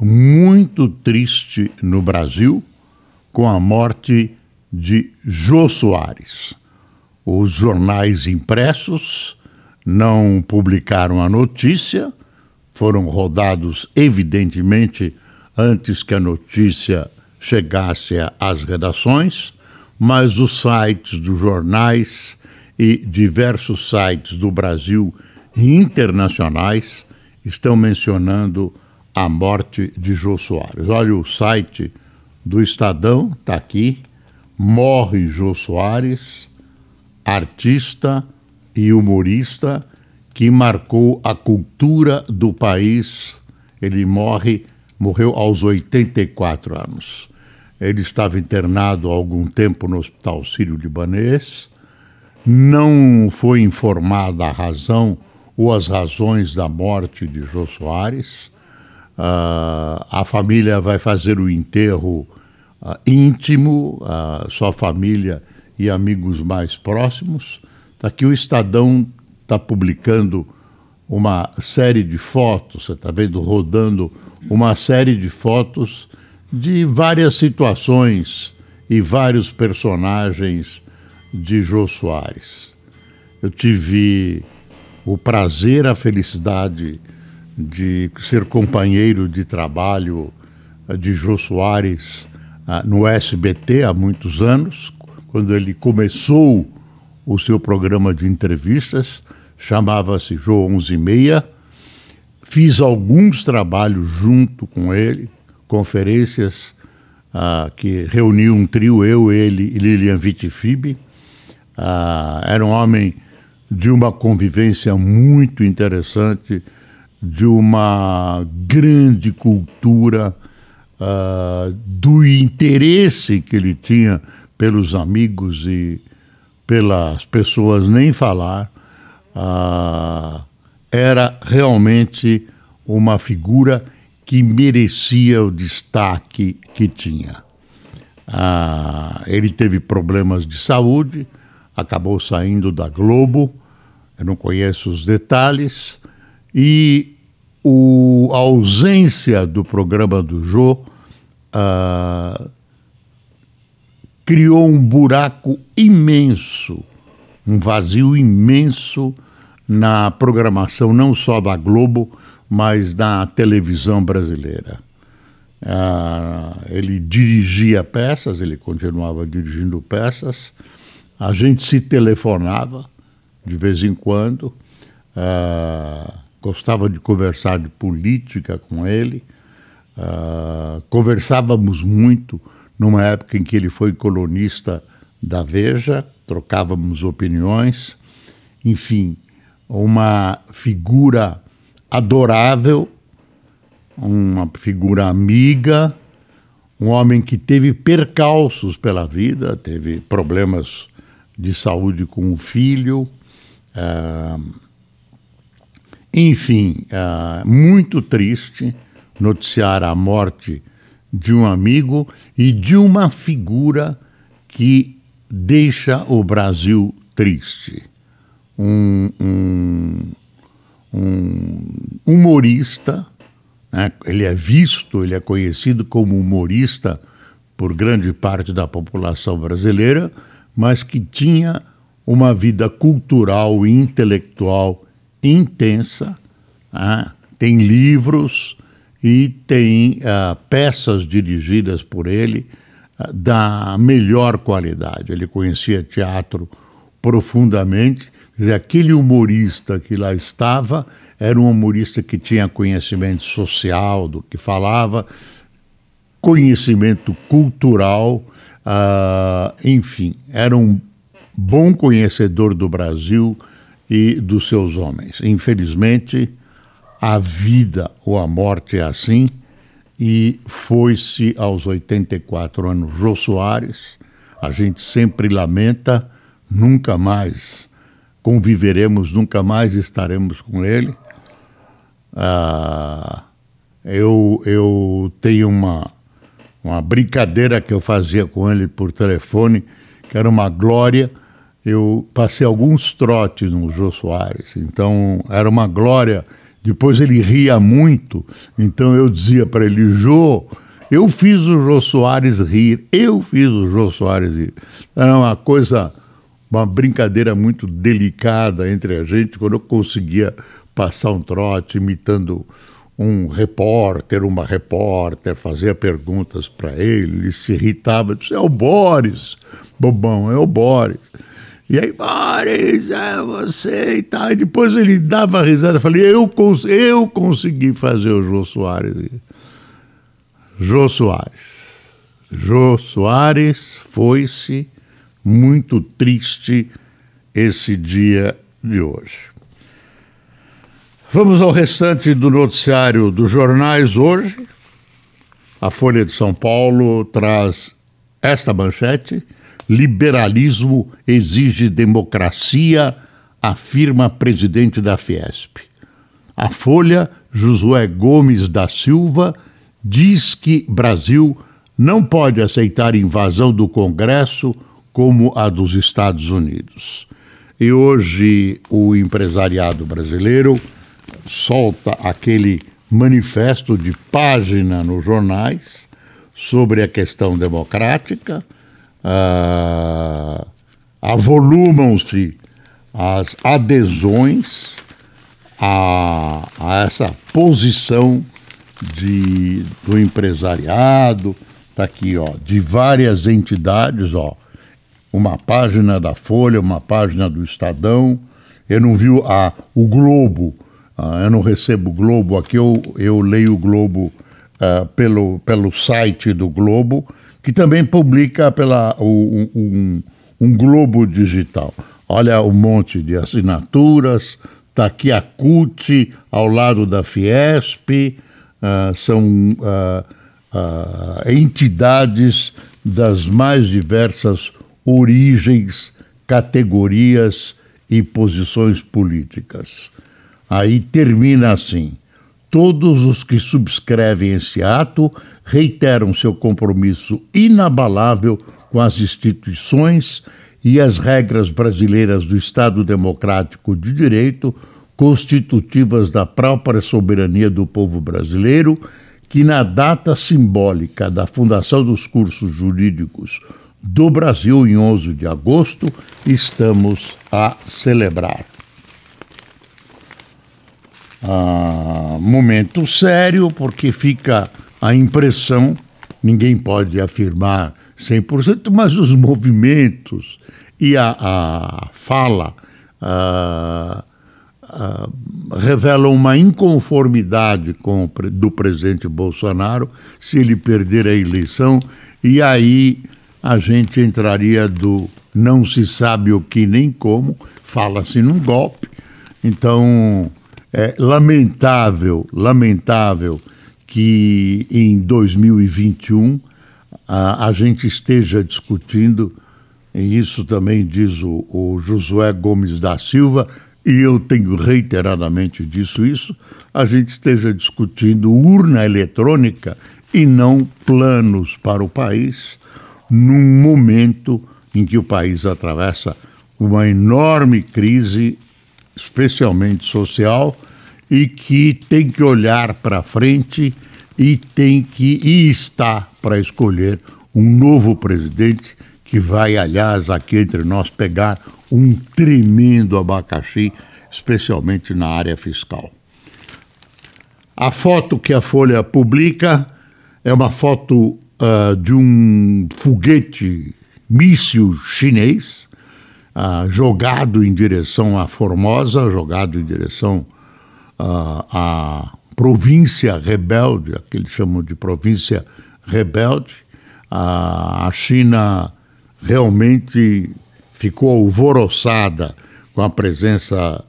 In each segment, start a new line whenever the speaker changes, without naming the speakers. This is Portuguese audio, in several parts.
muito triste no Brasil com a morte de Jô Soares. Os jornais impressos não publicaram a notícia, foram rodados evidentemente antes que a notícia chegasse às redações, mas os sites dos jornais e diversos sites do Brasil e internacionais estão mencionando a morte de Jô Soares. Olha o site do Estadão, está aqui. Morre Jô Soares, artista e humorista que marcou a cultura do país. Ele morre, morreu aos 84 anos. Ele estava internado há algum tempo no Hospital Sírio-Libanês. Não foi informada a razão ou as razões da morte de Jô Soares. Uh, a família vai fazer o enterro uh, íntimo, uh, sua família e amigos mais próximos. Aqui o Estadão está publicando uma série de fotos, você está vendo rodando uma série de fotos de várias situações e vários personagens de Jô Soares. Eu tive o prazer, a felicidade de ser companheiro de trabalho eh, de Jô Soares ah, no SBT há muitos anos, quando ele começou o seu programa de entrevistas, chamava-se Jô 11 e meia. Fiz alguns trabalhos junto com ele, conferências ah, que reuniam um trio, eu, ele e Lilian Vitifib. Ah, era um homem de uma convivência muito interessante, de uma grande cultura, uh, do interesse que ele tinha pelos amigos e pelas pessoas, nem falar, uh, era realmente uma figura que merecia o destaque que tinha. Uh, ele teve problemas de saúde, acabou saindo da Globo, eu não conheço os detalhes, e o, a ausência do programa do Jô uh, criou um buraco imenso, um vazio imenso na programação não só da Globo, mas da televisão brasileira. Uh, ele dirigia peças, ele continuava dirigindo peças, a gente se telefonava de vez em quando. Uh, gostava de conversar de política com ele. Uh, conversávamos muito numa época em que ele foi colunista da Veja, trocávamos opiniões. Enfim, uma figura adorável, uma figura amiga, um homem que teve percalços pela vida, teve problemas de saúde com o filho. Uh, enfim, uh, muito triste noticiar a morte de um amigo e de uma figura que deixa o Brasil triste. Um, um, um humorista, né? ele é visto, ele é conhecido como humorista por grande parte da população brasileira, mas que tinha uma vida cultural e intelectual intensa, né? tem livros e tem uh, peças dirigidas por ele uh, da melhor qualidade. Ele conhecia teatro profundamente, aquele humorista que lá estava era um humorista que tinha conhecimento social do que falava, conhecimento cultural, uh, enfim, era um bom conhecedor do Brasil, e dos seus homens. Infelizmente, a vida ou a morte é assim e foi-se aos 84 anos Jô Soares. A gente sempre lamenta, nunca mais conviveremos, nunca mais estaremos com ele. Ah, eu, eu tenho uma, uma brincadeira que eu fazia com ele por telefone, que era uma glória. Eu passei alguns trotes no Jô Soares, então era uma glória depois ele ria muito, então eu dizia para ele, Jô, eu fiz o Jô Soares rir, eu fiz o Jô Soares rir. Era uma coisa, uma brincadeira muito delicada entre a gente, quando eu conseguia passar um trote imitando um repórter, uma repórter, fazia perguntas para ele, ele se irritava, disse, é o Boris, bobão, é o Boris. E aí, Boris, é você e tal. E depois ele dava risada. Falei, eu, cons eu consegui fazer o Jô Soares. Jô Soares. Jô Soares foi-se muito triste esse dia de hoje. Vamos ao restante do noticiário dos jornais hoje. A Folha de São Paulo traz esta manchete Liberalismo exige democracia, afirma presidente da Fiesp. A Folha, Josué Gomes da Silva, diz que Brasil não pode aceitar invasão do Congresso como a dos Estados Unidos. E hoje o empresariado brasileiro solta aquele manifesto de página nos jornais sobre a questão democrática ah, avolumam-se as adesões a, a, essa posição de, do empresariado, está aqui, ó, de várias entidades, ó, uma página da Folha, uma página do Estadão, eu não vi a, o Globo, ah, eu não recebo o Globo, aqui eu, eu leio o Globo ah, pelo, pelo site do Globo, que também publica pela, um, um, um Globo Digital. Olha o monte de assinaturas, está aqui a CUT ao lado da Fiesp, uh, são uh, uh, entidades das mais diversas origens, categorias e posições políticas. Aí termina assim. Todos os que subscrevem esse ato reiteram seu compromisso inabalável com as instituições e as regras brasileiras do Estado Democrático de Direito, constitutivas da própria soberania do povo brasileiro, que na data simbólica da fundação dos cursos jurídicos do Brasil, em 11 de agosto, estamos a celebrar ah, momento sério, porque fica a impressão, ninguém pode afirmar 100%, mas os movimentos e a, a fala ah, ah, revelam uma inconformidade com do presidente Bolsonaro se ele perder a eleição, e aí a gente entraria do não se sabe o que nem como, fala-se num golpe. Então, é lamentável, lamentável que em 2021 a, a gente esteja discutindo, e isso também diz o, o Josué Gomes da Silva, e eu tenho reiteradamente disso isso, a gente esteja discutindo urna eletrônica e não planos para o país, num momento em que o país atravessa uma enorme crise especialmente social, e que tem que olhar para frente e tem que e está para escolher um novo presidente que vai, aliás, aqui entre nós pegar um tremendo abacaxi, especialmente na área fiscal. A foto que a Folha publica é uma foto uh, de um foguete míssil chinês ah, jogado em direção à Formosa, jogado em direção ah, à província rebelde, a que eles chamam de província rebelde. Ah, a China realmente ficou alvoroçada com a presença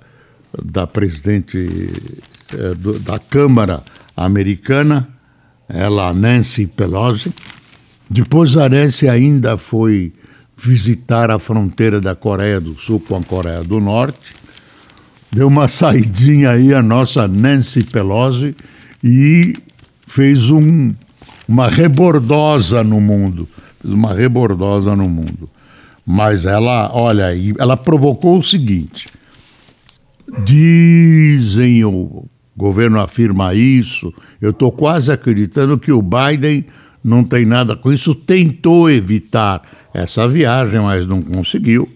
da presidente eh, do, da Câmara Americana, ela, Nancy Pelosi. Depois a Nancy ainda foi visitar a fronteira da Coreia do Sul com a Coreia do Norte. Deu uma saidinha aí a nossa Nancy Pelosi e fez um, uma rebordosa no mundo. Fez uma rebordosa no mundo. Mas ela, olha, ela provocou o seguinte: dizem, o governo afirma isso, eu estou quase acreditando que o Biden não tem nada com isso, tentou evitar essa viagem, mas não conseguiu.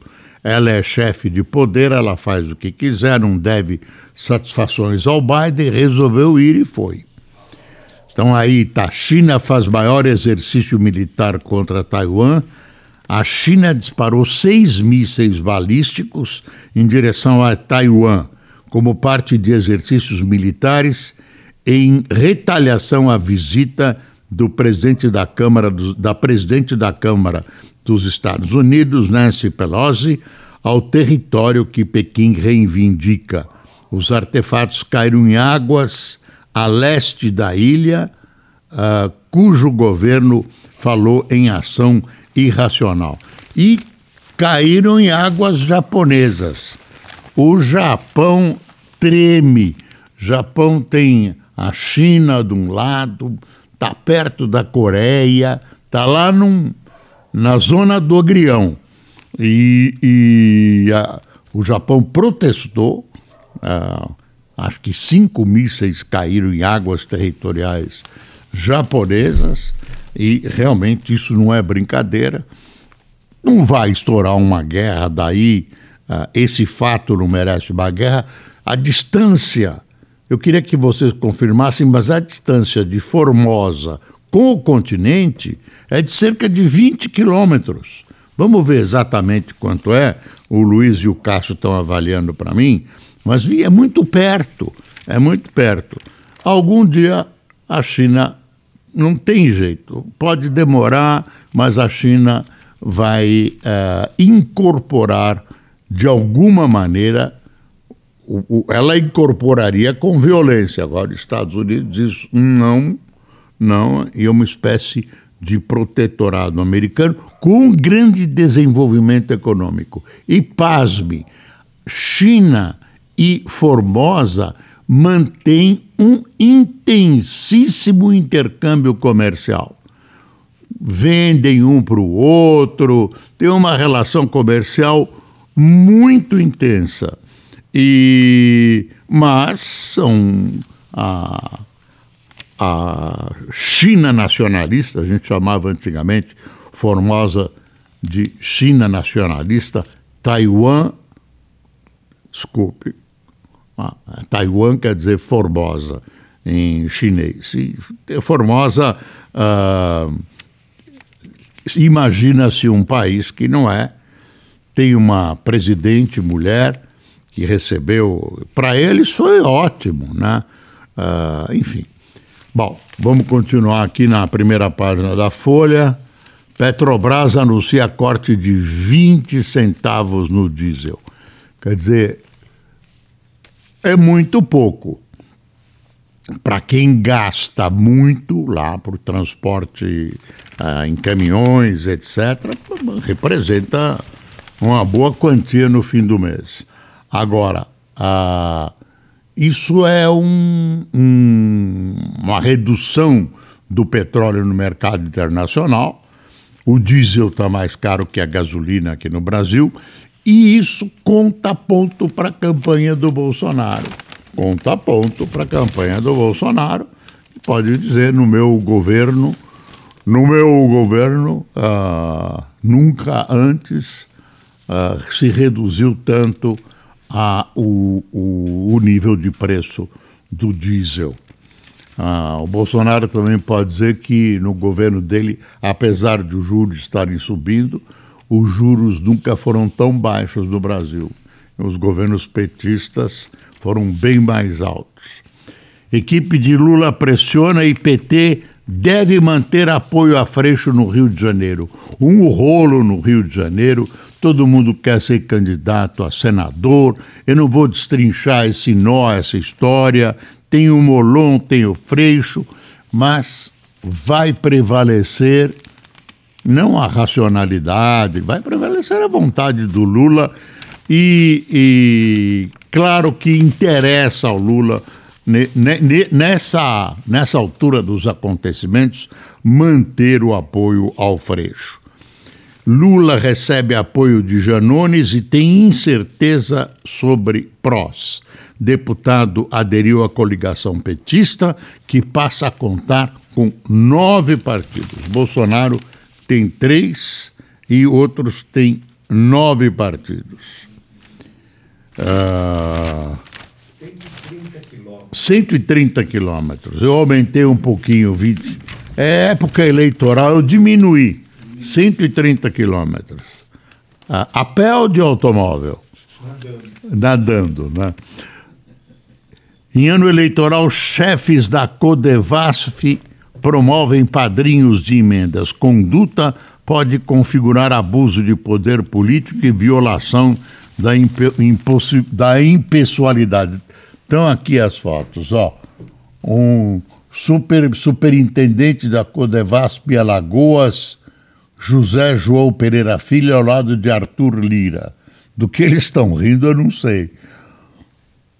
Ela é chefe de poder, ela faz o que quiser, não deve satisfações ao Biden, resolveu ir e foi. Então aí tá, China faz maior exercício militar contra Taiwan. A China disparou seis mísseis balísticos em direção a Taiwan, como parte de exercícios militares em retaliação à visita do presidente da Câmara da presidente da Câmara dos Estados Unidos, Nancy Pelosi, ao território que Pequim reivindica. Os artefatos caíram em águas a leste da ilha, uh, cujo governo falou em ação irracional. E caíram em águas japonesas. O Japão treme. Japão tem a China de um lado, está perto da Coreia, está lá num, na zona do agrião. E, e a, o Japão protestou, uh, acho que cinco mísseis caíram em águas territoriais japonesas, e realmente isso não é brincadeira. Não vai estourar uma guerra, daí uh, esse fato não merece uma guerra. A distância, eu queria que vocês confirmassem, mas a distância de Formosa com o continente é de cerca de 20 quilômetros. Vamos ver exatamente quanto é. O Luiz e o Cássio estão avaliando para mim, mas é muito perto, é muito perto. Algum dia a China não tem jeito, pode demorar, mas a China vai uh, incorporar de alguma maneira, o, o, ela incorporaria com violência. Agora, os Estados Unidos diz não, não, e é uma espécie de protetorado americano com um grande desenvolvimento econômico. E pasme, China e Formosa mantêm um intensíssimo intercâmbio comercial. Vendem um para o outro, tem uma relação comercial muito intensa. E mas são a a China nacionalista, a gente chamava antigamente Formosa de China nacionalista, Taiwan, desculpe, ah, Taiwan quer dizer Formosa em chinês. E Formosa, uh, imagina-se um país que não é, tem uma presidente mulher que recebeu, para eles foi ótimo, né? Uh, enfim. Bom, vamos continuar aqui na primeira página da Folha. Petrobras anuncia corte de 20 centavos no diesel. Quer dizer, é muito pouco. Para quem gasta muito lá para o transporte ah, em caminhões, etc., representa uma boa quantia no fim do mês. Agora, ah, isso é um, um, uma redução do petróleo no mercado internacional. O diesel está mais caro que a gasolina aqui no Brasil. E isso conta ponto para a campanha do Bolsonaro. Conta ponto para a campanha do Bolsonaro. Pode dizer, no meu governo, no meu governo, uh, nunca antes uh, se reduziu tanto a, o, o, o nível de preço do diesel. Ah, o Bolsonaro também pode dizer que no governo dele, apesar de os juros estarem subindo, os juros nunca foram tão baixos no Brasil. Os governos petistas foram bem mais altos. Equipe de Lula pressiona e PT deve manter apoio a Freixo no Rio de Janeiro. Um rolo no Rio de Janeiro todo mundo quer ser candidato a senador. Eu não vou destrinchar esse nó, essa história. Tem o Molon, tem o Freixo, mas vai prevalecer não a racionalidade, vai prevalecer a vontade do Lula e, e claro que interessa ao Lula nessa, nessa altura dos acontecimentos manter o apoio ao Freixo. Lula recebe apoio de Janones e tem incerteza sobre Prós. Deputado aderiu à coligação petista, que passa a contar com nove partidos. Bolsonaro tem três e outros têm nove partidos. Ah, 130 quilômetros. Eu aumentei um pouquinho, 20. É época eleitoral, eu diminuí 130 quilômetros. A, pé ou de automóvel? Nadando. Nadando, né? Em ano eleitoral, chefes da Codevasf promovem padrinhos de emendas. Conduta pode configurar abuso de poder político e violação da, da impessoalidade. Estão aqui as fotos, ó. Um super, superintendente da Codevasp Alagoas, José João Pereira Filho, ao lado de Arthur Lira. Do que eles estão rindo, eu não sei.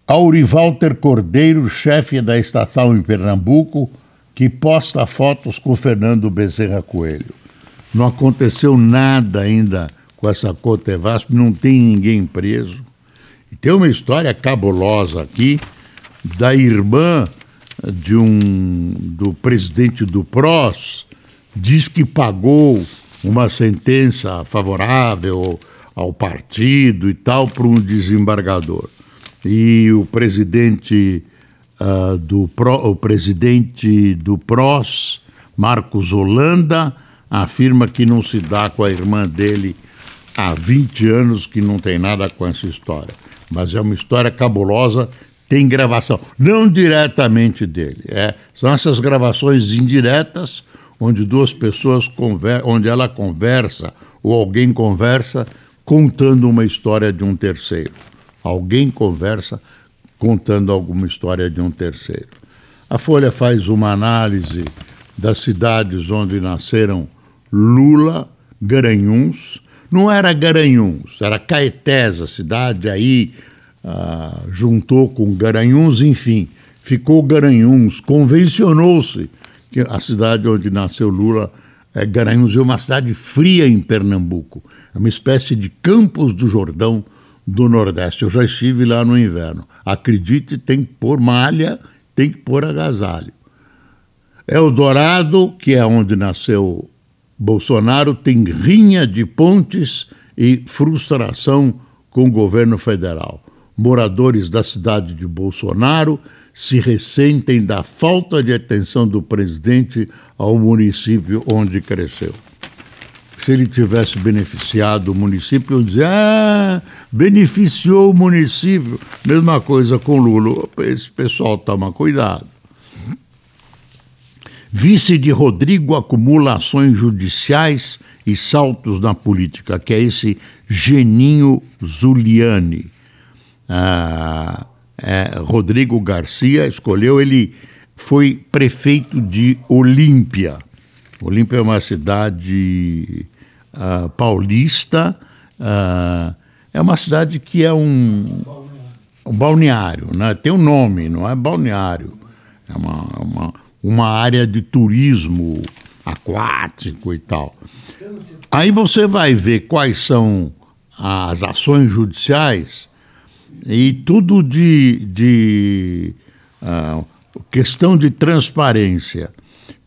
Aurivalter Cordeiro, chefe da estação em Pernambuco, que posta fotos com Fernando Bezerra Coelho. Não aconteceu nada ainda com essa Cotevasp, não tem ninguém preso. E tem uma história cabulosa aqui da irmã de um do presidente do PROS, diz que pagou uma sentença favorável ao partido e tal para um desembargador. E o presidente uh, do Pro, o presidente do PROS, Marcos Holanda, afirma que não se dá com a irmã dele há 20 anos, que não tem nada com essa história. Mas é uma história cabulosa, tem gravação, não diretamente dele, é, são essas gravações indiretas, onde duas pessoas onde ela conversa ou alguém conversa contando uma história de um terceiro. Alguém conversa contando alguma história de um terceiro. A Folha faz uma análise das cidades onde nasceram Lula, Garanhuns. Não era Garanhuns, era Caetés, a cidade aí ah, juntou com Garanhuns, enfim, ficou Garanhuns. Convencionou-se que a cidade onde nasceu Lula é Garanhuns é uma cidade fria em Pernambuco, é uma espécie de Campos do Jordão do Nordeste. Eu já estive lá no inverno. Acredite, tem que pôr malha, tem que pôr agasalho. Eldorado, que é onde nasceu Bolsonaro, tem rinha de pontes e frustração com o governo federal. Moradores da cidade de Bolsonaro se ressentem da falta de atenção do presidente ao município onde cresceu se ele tivesse beneficiado o município, eu dizia, ah, beneficiou o município. Mesma coisa com Lula. Esse pessoal toma cuidado. Vice de Rodrigo acumula ações judiciais e saltos na política, que é esse Geninho Zuliani. Ah, é, Rodrigo Garcia escolheu, ele foi prefeito de Olímpia. Olímpia é uma cidade uh, paulista, uh, é uma cidade que é um, um balneário, né? tem um nome, não é balneário, é uma, uma, uma área de turismo aquático e tal. Aí você vai ver quais são as ações judiciais e tudo de, de uh, questão de transparência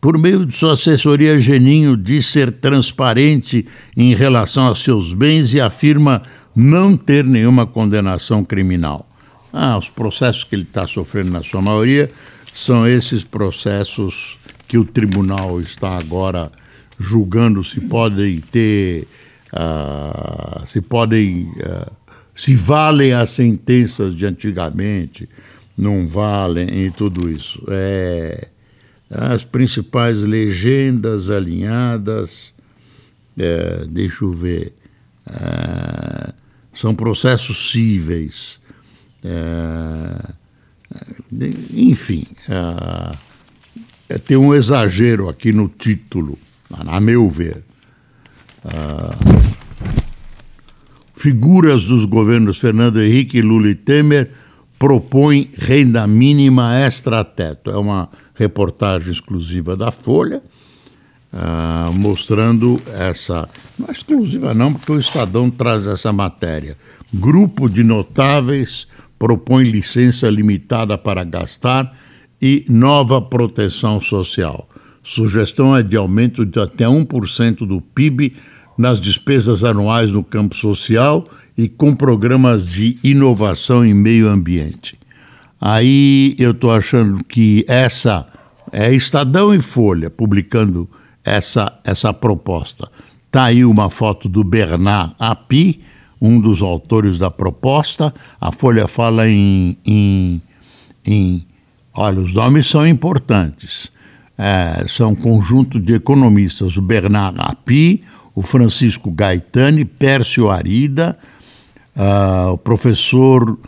por meio de sua assessoria, Geninho diz ser transparente em relação aos seus bens e afirma não ter nenhuma condenação criminal. Ah, os processos que ele está sofrendo, na sua maioria, são esses processos que o tribunal está agora julgando se podem ter, uh, se podem, uh, se valem as sentenças de antigamente, não valem e tudo isso. É, as principais legendas alinhadas, é, deixa eu ver, é, são processos cíveis, é, enfim, é, é, tem um exagero aqui no título, a meu ver. Figuras dos governos Fernando Henrique, Lula e Temer propõem renda mínima extra-teto. É uma reportagem exclusiva da Folha, uh, mostrando essa. Não é exclusiva, não, porque o Estadão traz essa matéria. Grupo de notáveis propõe licença limitada para gastar e nova proteção social. Sugestão é de aumento de até 1% do PIB nas despesas anuais no campo social e com programas de inovação em meio ambiente. Aí eu estou achando que essa é Estadão e Folha publicando essa, essa proposta. Está aí uma foto do Bernard Api, um dos autores da proposta. A Folha fala em. em, em olha, os nomes são importantes. É, são um conjunto de economistas: o Bernard Api, o Francisco Gaetani, Pércio Arida, uh, o professor uh,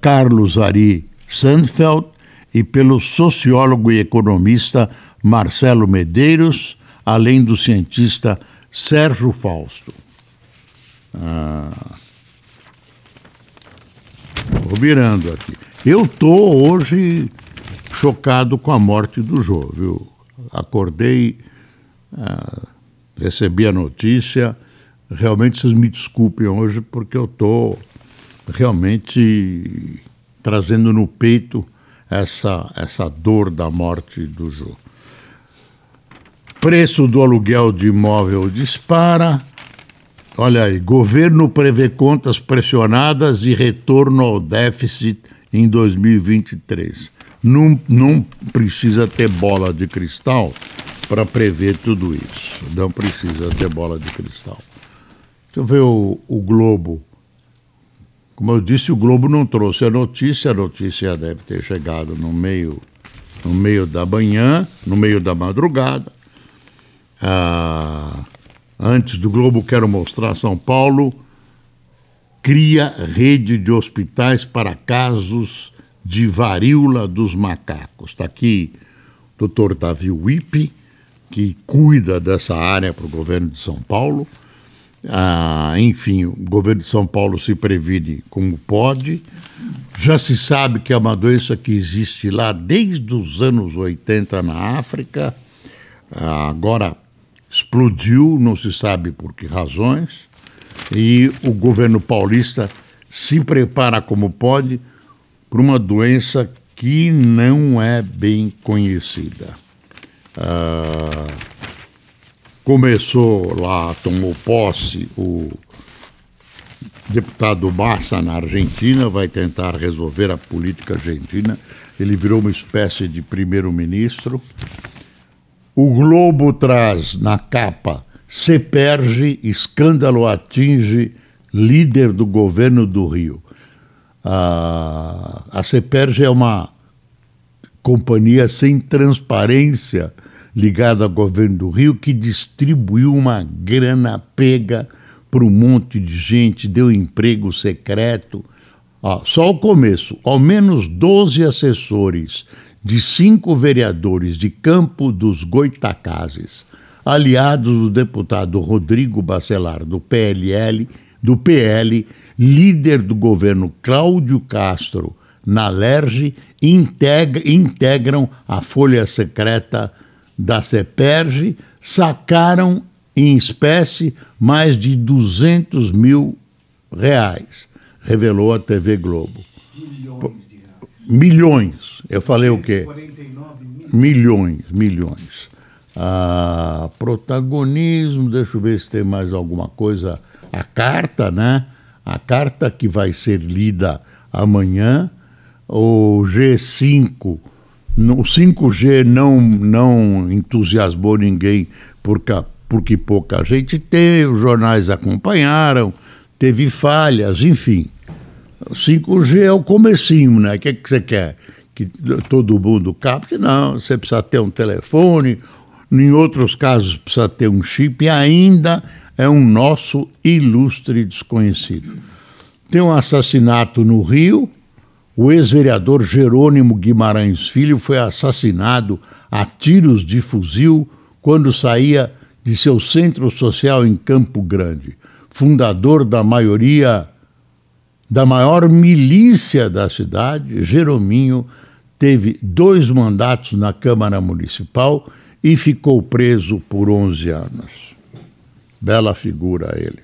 Carlos Ari Sandfeld e pelo sociólogo e economista Marcelo Medeiros, além do cientista Sérgio Fausto. Ah, vou virando aqui. Eu estou hoje chocado com a morte do Jô, viu? Acordei, ah, recebi a notícia. Realmente vocês me desculpem hoje porque eu estou realmente trazendo no peito essa, essa dor da morte do Jô. Preço do aluguel de imóvel dispara. Olha aí, governo prevê contas pressionadas e retorno ao déficit em 2023. Não, não precisa ter bola de cristal para prever tudo isso. Não precisa ter bola de cristal. Deixa eu ver o, o Globo como eu disse, o Globo não trouxe a notícia, a notícia deve ter chegado no meio, no meio da manhã, no meio da madrugada. Ah, antes do Globo, quero mostrar São Paulo cria rede de hospitais para casos de varíola dos macacos. Está aqui o doutor Davi Wippe, que cuida dessa área para o governo de São Paulo. Ah, enfim, o governo de São Paulo se previne como pode. Já se sabe que é uma doença que existe lá desde os anos 80 na África. Ah, agora explodiu, não se sabe por que razões. E o governo paulista se prepara como pode para uma doença que não é bem conhecida. Ah, Começou lá, tomou posse o deputado Massa na Argentina, vai tentar resolver a política argentina. Ele virou uma espécie de primeiro-ministro. O Globo traz na capa: Seperge, escândalo atinge líder do governo do Rio. A, a Seperge é uma companhia sem transparência ligado ao governo do Rio, que distribuiu uma grana pega para um monte de gente, deu emprego secreto. Só o começo, ao menos 12 assessores de cinco vereadores de Campo dos Goitacazes, aliados do deputado Rodrigo Bacelar, do PLL, do PL, líder do governo Cláudio Castro, na LERJ, integra, integram a folha secreta da CEPERG sacaram em espécie mais de 200 mil reais, revelou a TV Globo. Milhões de reais. Milhões. Eu falei o quê? Milhões, milhões. Ah, protagonismo, deixa eu ver se tem mais alguma coisa. A carta, né? A carta que vai ser lida amanhã, o G5 o 5G não, não entusiasmou ninguém porque, porque pouca gente teve, os jornais acompanharam, teve falhas, enfim. O 5G é o comecinho, né? O que, é que você quer? Que todo mundo capte? Não, você precisa ter um telefone, em outros casos precisa ter um chip e ainda é um nosso ilustre desconhecido. Tem um assassinato no Rio, o ex-vereador Jerônimo Guimarães Filho foi assassinado a tiros de fuzil quando saía de seu centro social em Campo Grande, fundador da maioria da maior milícia da cidade, Jerominho teve dois mandatos na Câmara Municipal e ficou preso por 11 anos. Bela figura ele.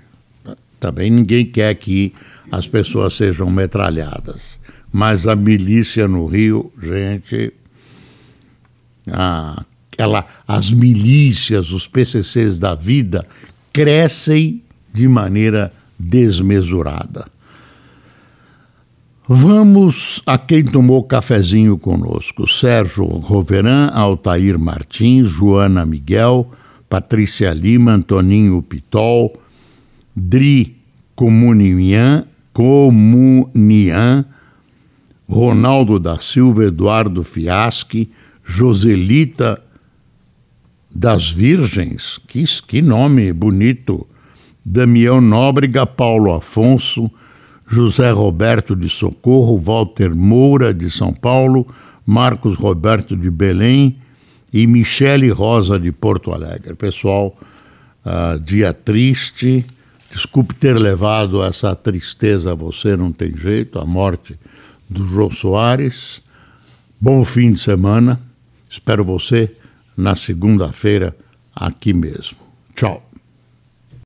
Também ninguém quer que as pessoas sejam metralhadas. Mas a milícia no Rio, gente, a, ela, as milícias, os PCCs da vida, crescem de maneira desmesurada. Vamos a quem tomou cafezinho conosco: Sérgio Roveran, Altair Martins, Joana Miguel, Patrícia Lima, Antoninho Pitol, Dri Comunian, Comunian, Ronaldo da Silva, Eduardo Fiaschi, Joselita das Virgens, que, que nome bonito, Damião Nóbrega, Paulo Afonso, José Roberto de Socorro, Walter Moura de São Paulo, Marcos Roberto de Belém e Michele Rosa de Porto Alegre. Pessoal, uh, dia triste. Desculpe ter levado essa tristeza a você, não tem jeito, a morte do João Soares. Bom fim de semana. Espero você na segunda-feira aqui mesmo. Tchau.